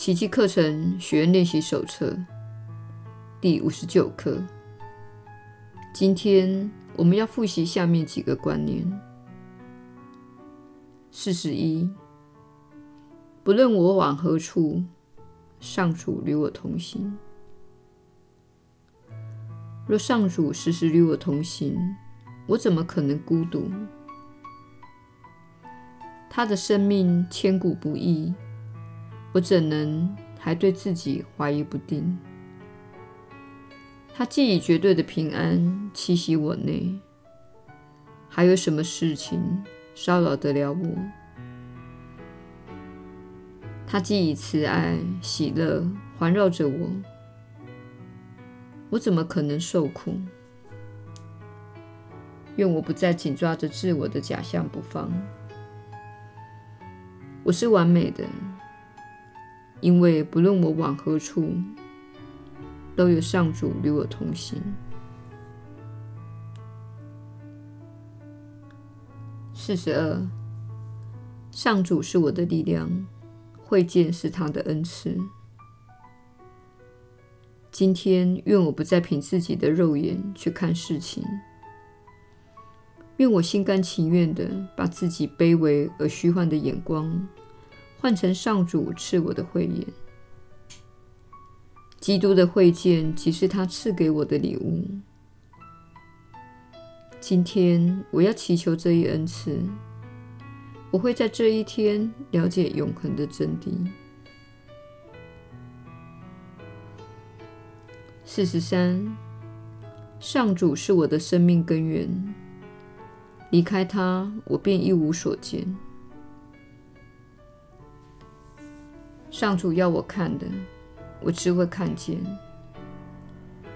奇迹课程学员练习手册第五十九课。今天我们要复习下面几个观念：四十一，不论我往何处，上主与我同行。若上主时时与我同行，我怎么可能孤独？他的生命千古不易。我怎能还对自己怀疑不定？他既以绝对的平安栖息我内，还有什么事情骚扰得了我？他既以慈爱、喜乐环绕着我，我怎么可能受苦？愿我不再紧抓着自我的假象不放。我是完美的。因为不论我往何处，都有上主与我同行。四十二，上主是我的力量，慧见是他的恩赐。今天，愿我不再凭自己的肉眼去看事情，愿我心甘情愿地把自己卑微而虚幻的眼光，换成上主赐我的慧眼，基督的慧见即是他赐给我的礼物。今天我要祈求这一恩赐，我会在这一天了解永恒的真谛。四十三，上主是我的生命根源，离开他，我便一无所见。上主要我看的，我只会看见；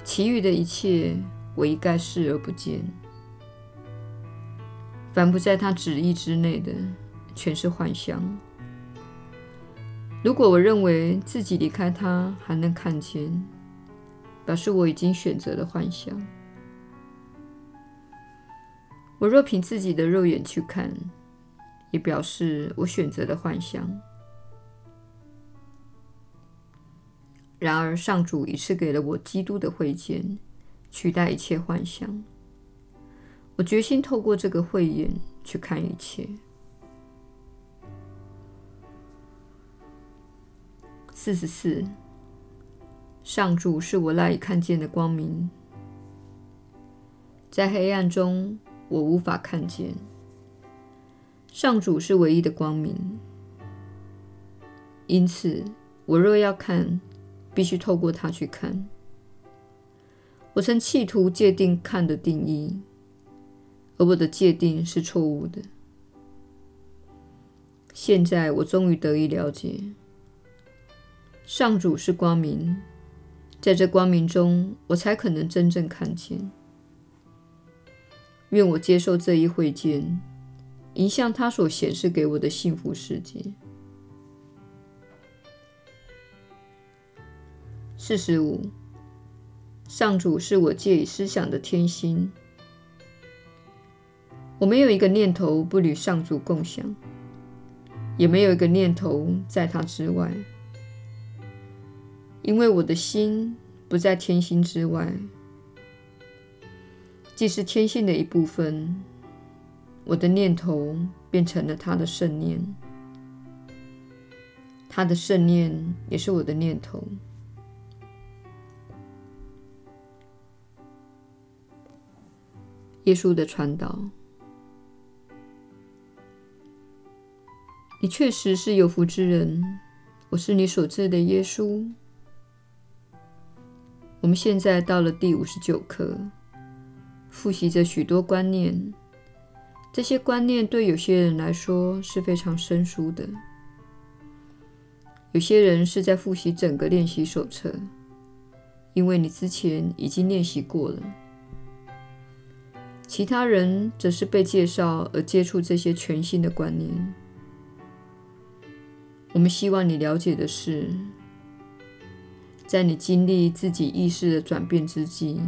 其余的一切，我一概视而不见。凡不在他旨意之内的，全是幻象。如果我认为自己离开他还能看见，表示我已经选择了幻象。我若凭自己的肉眼去看，也表示我选择了幻象。然而，上主已赐给了我基督的慧见，取代一切幻想。我决心透过这个慧眼去看一切。四十四，上主是我赖以看见的光明，在黑暗中我无法看见。上主是唯一的光明，因此我若要看，必须透过它去看。我曾企图界定看的定义，而我的界定是错误的。现在我终于得以了解，上主是光明，在这光明中，我才可能真正看见。愿我接受这一会见，迎向他所显示给我的幸福世界。四十五，上主是我借以思想的天心。我没有一个念头不与上主共享，也没有一个念头在他之外，因为我的心不在天心之外，既是天性的一部分，我的念头变成了他的圣念，他的圣念也是我的念头。耶稣的传导，你确实是有福之人。我是你所知的耶稣。我们现在到了第五十九课，复习着许多观念。这些观念对有些人来说是非常生疏的。有些人是在复习整个练习手册，因为你之前已经练习过了。其他人则是被介绍而接触这些全新的观念。我们希望你了解的是，在你经历自己意识的转变之际，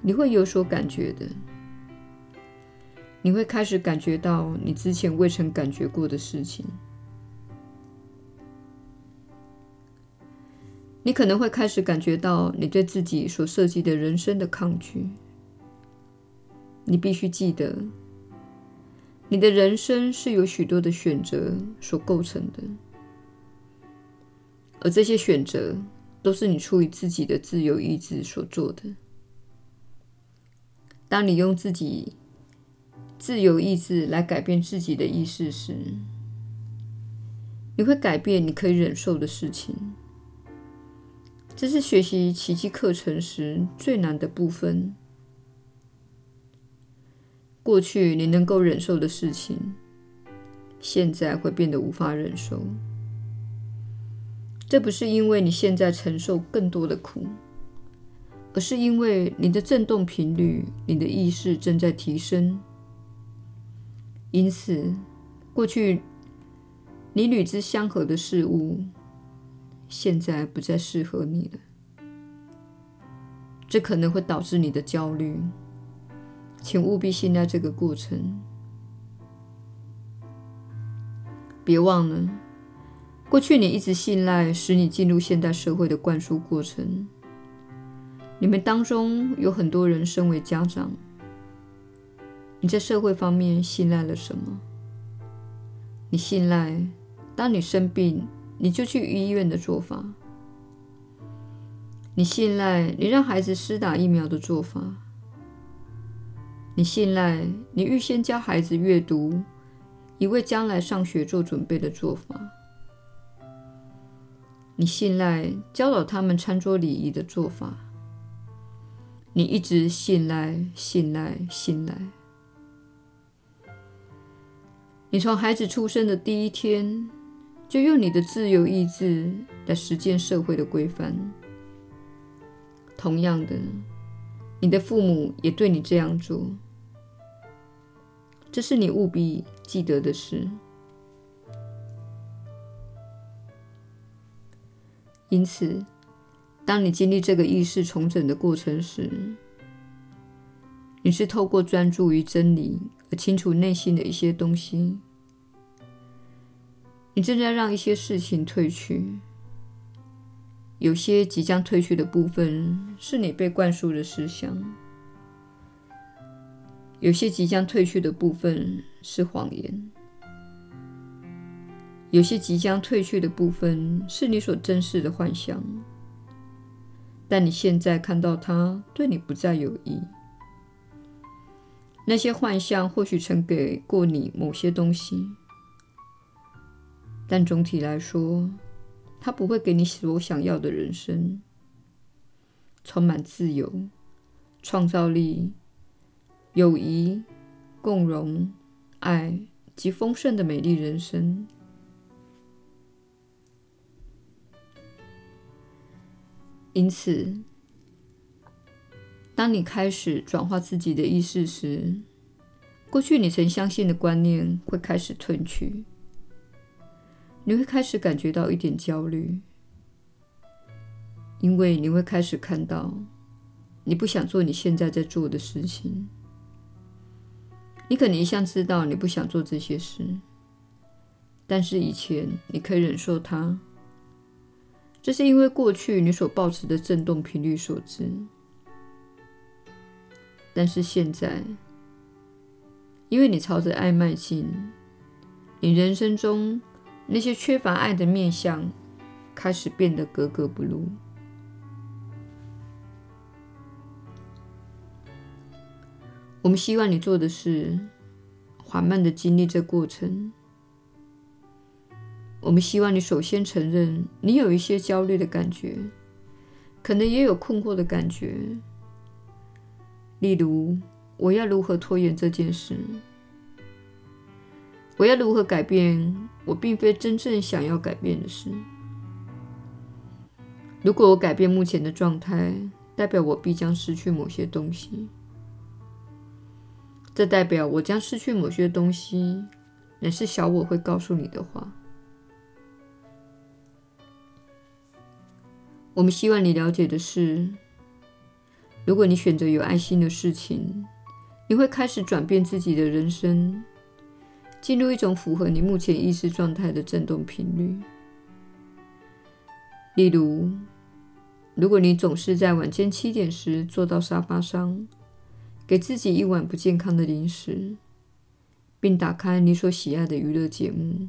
你会有所感觉的。你会开始感觉到你之前未曾感觉过的事情。你可能会开始感觉到你对自己所设计的人生的抗拒。你必须记得，你的人生是由许多的选择所构成的，而这些选择都是你出于自己的自由意志所做的。当你用自己自由意志来改变自己的意识时，你会改变你可以忍受的事情。这是学习奇迹课程时最难的部分。过去你能够忍受的事情，现在会变得无法忍受。这不是因为你现在承受更多的苦，而是因为你的振动频率、你的意识正在提升。因此，过去你与之相合的事物，现在不再适合你了，这可能会导致你的焦虑，请务必信赖这个过程。别忘了，过去你一直信赖使你进入现代社会的灌输过程。你们当中有很多人身为家长，你在社会方面信赖了什么？你信赖当你生病，你就去医院的做法，你信赖你让孩子施打疫苗的做法，你信赖你预先教孩子阅读，以为将来上学做准备的做法，你信赖教导他们餐桌礼仪的做法，你一直信赖、信赖、信赖。你从孩子出生的第一天，就用你的自由意志来实践社会的规范。同样的，你的父母也对你这样做。这是你务必记得的事。因此，当你经历这个意识重整的过程时，你是透过专注于真理而清除内心的一些东西。你正在让一些事情退去，有些即将退去的部分是你被灌输的思想，有些即将退去的部分是谎言，有些即将退去的部分是你所珍视的幻想，但你现在看到它对你不再有益。那些幻象或许曾给过你某些东西。但总体来说，它不会给你所想要的人生，充满自由、创造力、友谊、共荣、爱及丰盛的美丽人生。因此，当你开始转化自己的意识时，过去你曾相信的观念会开始褪去。你会开始感觉到一点焦虑，因为你会开始看到你不想做你现在在做的事情。你可能一向知道你不想做这些事，但是以前你可以忍受它，这是因为过去你所保持的振动频率所致。但是现在，因为你朝着爱迈进，你人生中，那些缺乏爱的面向开始变得格格不入。我们希望你做的是缓慢的经历这过程。我们希望你首先承认你有一些焦虑的感觉，可能也有困惑的感觉。例如，我要如何拖延这件事？我要如何改变我并非真正想要改变的事？如果我改变目前的状态，代表我必将失去某些东西。这代表我将失去某些东西，乃是小我会告诉你的话。我们希望你了解的是，如果你选择有爱心的事情，你会开始转变自己的人生。进入一种符合你目前意识状态的振动频率。例如，如果你总是在晚间七点时坐到沙发上，给自己一碗不健康的零食，并打开你所喜爱的娱乐节目，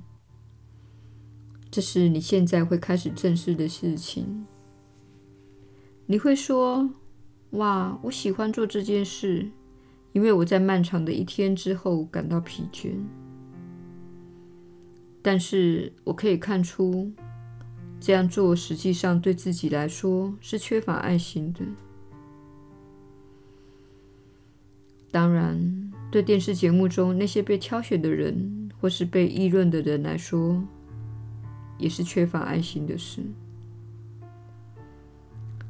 这是你现在会开始正视的事情。你会说：“哇，我喜欢做这件事，因为我在漫长的一天之后感到疲倦。”但是我可以看出，这样做实际上对自己来说是缺乏爱心的。当然，对电视节目中那些被挑选的人或是被议论的人来说，也是缺乏爱心的事。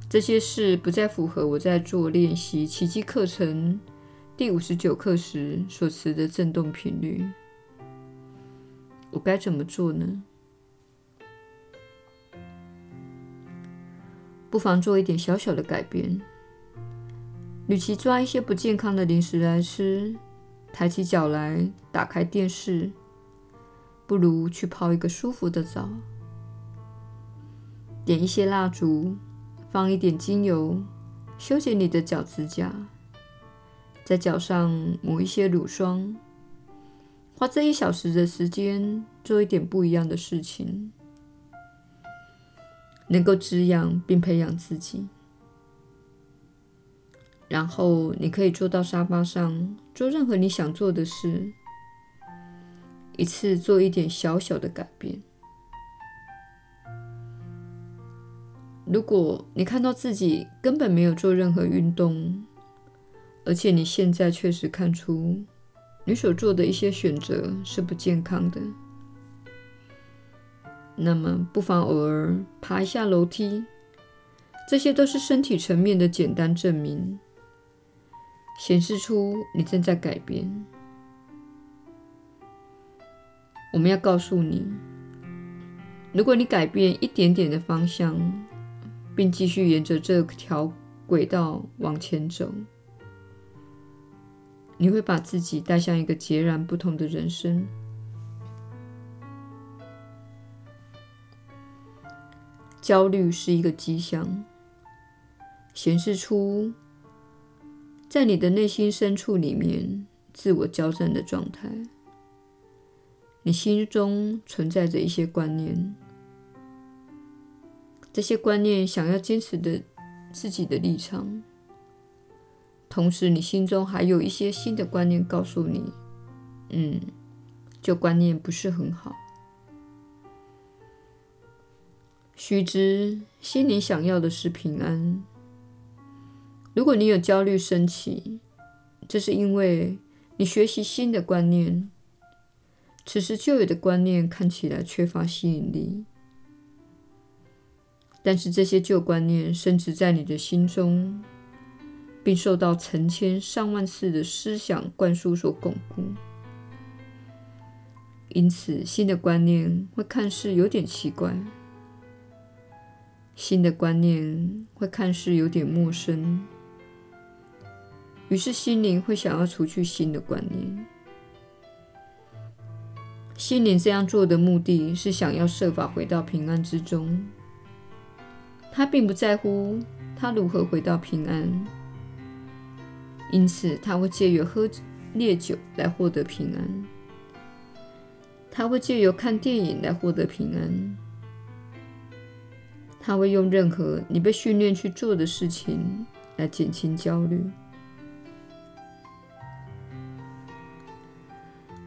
这些事不再符合我在做练习奇迹课程第五十九课时所持的振动频率。我该怎么做呢？不妨做一点小小的改变。与其抓一些不健康的零食来吃，抬起脚来打开电视，不如去泡一个舒服的澡，点一些蜡烛。放一点精油，修剪你的脚趾甲，在脚上抹一些乳霜，花这一小时的时间做一点不一样的事情，能够滋养并培养自己。然后你可以坐到沙发上，做任何你想做的事，一次做一点小小的改变。如果你看到自己根本没有做任何运动，而且你现在确实看出你所做的一些选择是不健康的，那么不妨偶尔爬一下楼梯，这些都是身体层面的简单证明，显示出你正在改变。我们要告诉你，如果你改变一点点的方向，并继续沿着这条轨道往前走，你会把自己带向一个截然不同的人生。焦虑是一个迹象，显示出在你的内心深处里面自我交战的状态。你心中存在着一些观念。这些观念想要坚持的自己的立场，同时你心中还有一些新的观念告诉你：“嗯，旧观念不是很好。”须知，心里想要的是平安。如果你有焦虑升起，这是因为你学习新的观念，此时旧有的观念看起来缺乏吸引力。但是这些旧观念深植在你的心中，并受到成千上万次的思想灌输所巩固，因此新的观念会看似有点奇怪，新的观念会看似有点陌生，于是心灵会想要除去新的观念。心灵这样做的目的是想要设法回到平安之中。他并不在乎他如何回到平安，因此他会借由喝烈酒来获得平安，他会借由看电影来获得平安，他会用任何你被训练去做的事情来减轻焦虑。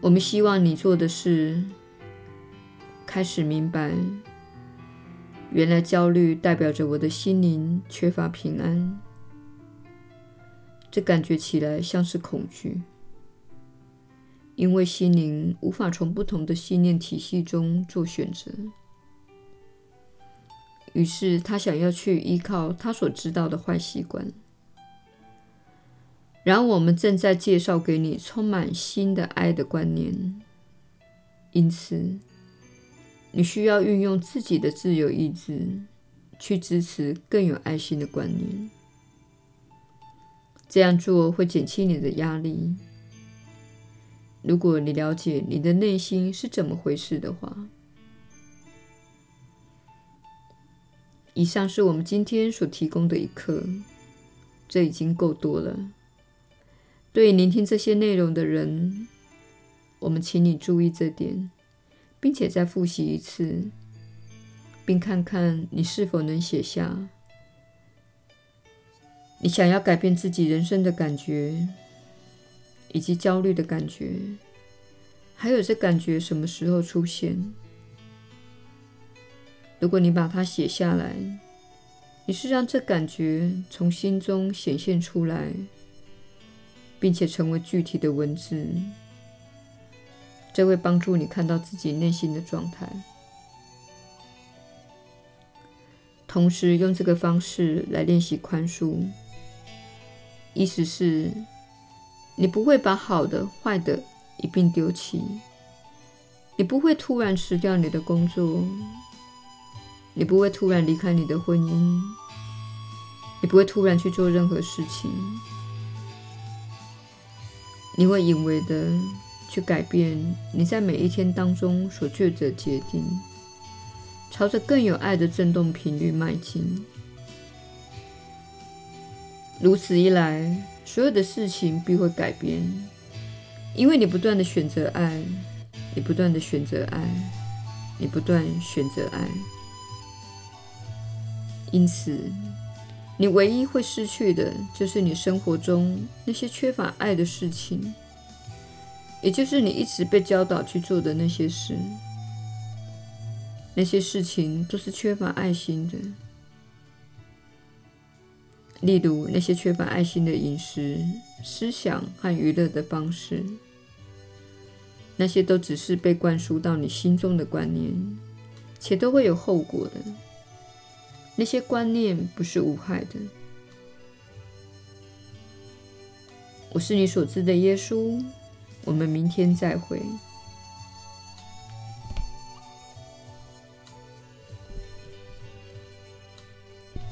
我们希望你做的是开始明白。原来焦虑代表着我的心灵缺乏平安，这感觉起来像是恐惧，因为心灵无法从不同的信念体系中做选择，于是他想要去依靠他所知道的坏习惯。然而，我们正在介绍给你充满新的爱的观念，因此。你需要运用自己的自由意志去支持更有爱心的观念，这样做会减轻你的压力。如果你了解你的内心是怎么回事的话，以上是我们今天所提供的一课，这已经够多了。对聆听这些内容的人，我们请你注意这点，并且再复习一次，并看看你是否能写下你想要改变自己人生的感觉，以及焦虑的感觉，还有这感觉什么时候出现。如果你把它写下来，你是让这感觉从心中显现出来，并且成为具体的文字，这会帮助你看到自己内心的状态。同时，用这个方式来练习宽恕，意思是，你不会把好的、坏的一并丢弃，你不会突然辞掉你的工作。你不会突然离开你的婚姻，你不会突然去做任何事情，你会隐微的去改变你在每一天当中所做的决定，朝着更有爱的振动频率迈进。如此一来，所有的事情必会改变，因为你不断的选择爱，你不断的选择爱，你不断选择爱。因此，你唯一会失去的，就是你生活中那些缺乏爱的事情，也就是你一直被教导去做的那些事。那些事情都是缺乏爱心的，例如那些缺乏爱心的饮食、思想和娱乐的方式，那些都只是被灌输到你心中的观念，且都会有后果的。那些观念不是无害的。我是你所知的耶稣。我们明天再会。